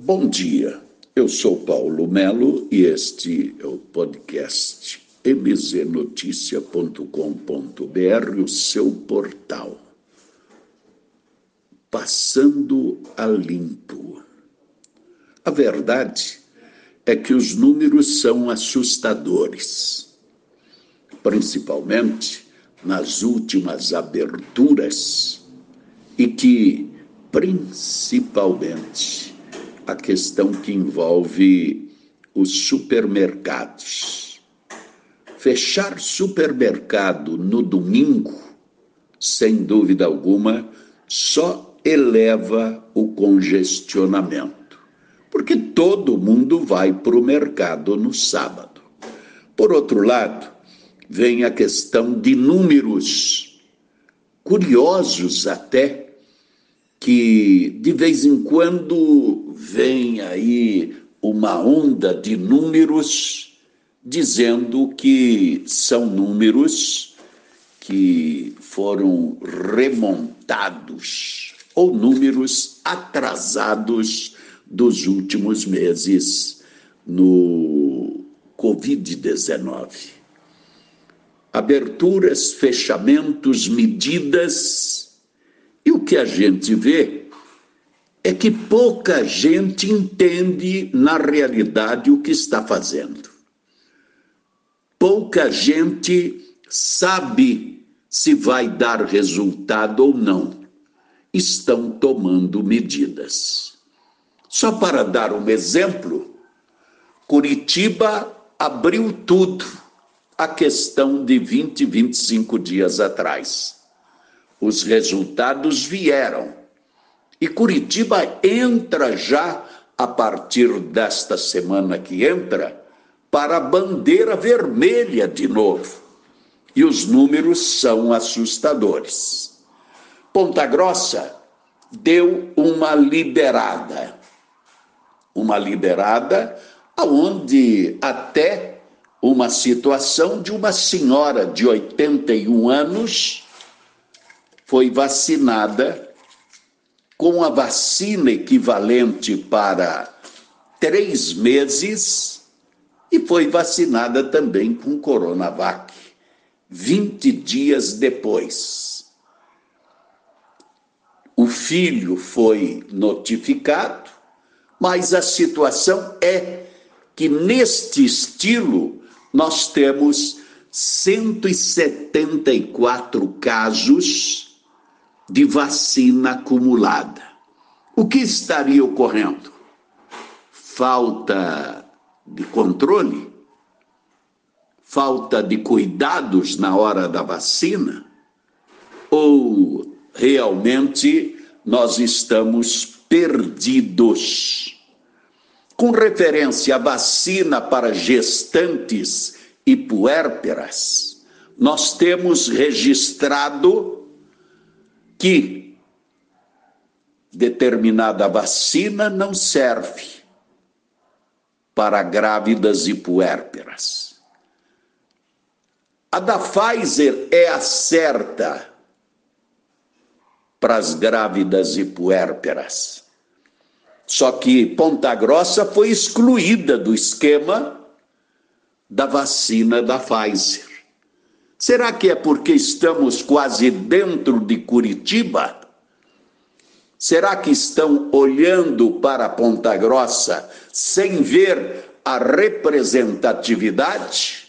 Bom dia, eu sou Paulo Melo e este é o podcast mznoticia.com.br, o seu portal. Passando a limpo. A verdade é que os números são assustadores, principalmente nas últimas aberturas, e que, principalmente, a questão que envolve os supermercados. Fechar supermercado no domingo, sem dúvida alguma, só eleva o congestionamento, porque todo mundo vai para o mercado no sábado. Por outro lado, vem a questão de números, curiosos até, que de vez em quando vem aí uma onda de números dizendo que são números que foram remontados ou números atrasados dos últimos meses no Covid-19. Aberturas, fechamentos, medidas e o que a gente vê é que pouca gente entende na realidade o que está fazendo. Pouca gente sabe se vai dar resultado ou não. Estão tomando medidas. Só para dar um exemplo, Curitiba abriu tudo a questão de 20, 25 dias atrás os resultados vieram. E Curitiba entra já, a partir desta semana que entra, para a bandeira vermelha de novo. E os números são assustadores. Ponta Grossa deu uma liberada. Uma liberada aonde até uma situação de uma senhora de 81 anos foi vacinada com a vacina equivalente para três meses e foi vacinada também com Coronavac, 20 dias depois. O filho foi notificado, mas a situação é que neste estilo nós temos 174 casos de vacina acumulada. O que estaria ocorrendo? Falta de controle? Falta de cuidados na hora da vacina? Ou realmente nós estamos perdidos? Com referência à vacina para gestantes e puérperas, nós temos registrado que determinada vacina não serve para grávidas e puérperas. A da Pfizer é a certa para as grávidas e puérperas. Só que Ponta Grossa foi excluída do esquema da vacina da Pfizer. Será que é porque estamos quase dentro de Curitiba? Será que estão olhando para Ponta Grossa sem ver a representatividade?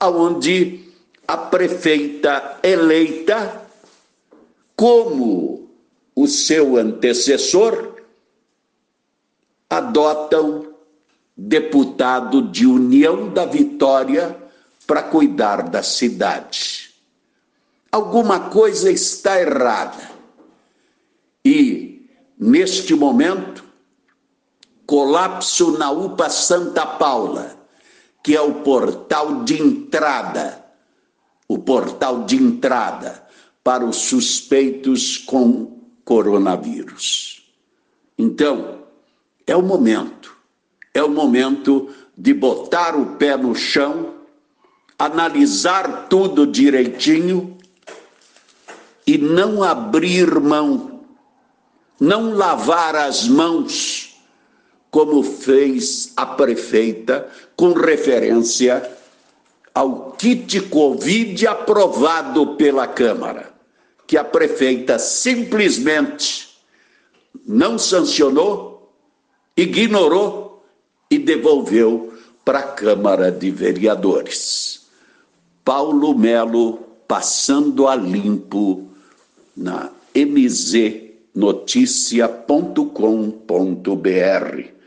Aonde a prefeita eleita, como o seu antecessor, adotam deputado de União da Vitória para cuidar da cidade. Alguma coisa está errada. E, neste momento, colapso na UPA Santa Paula, que é o portal de entrada, o portal de entrada para os suspeitos com coronavírus. Então, é o momento, é o momento de botar o pé no chão analisar tudo direitinho e não abrir mão, não lavar as mãos como fez a prefeita, com referência ao kit Covid aprovado pela Câmara, que a prefeita simplesmente não sancionou, ignorou e devolveu para a Câmara de Vereadores. Paulo Melo passando a limpo na mznoticia.com.br.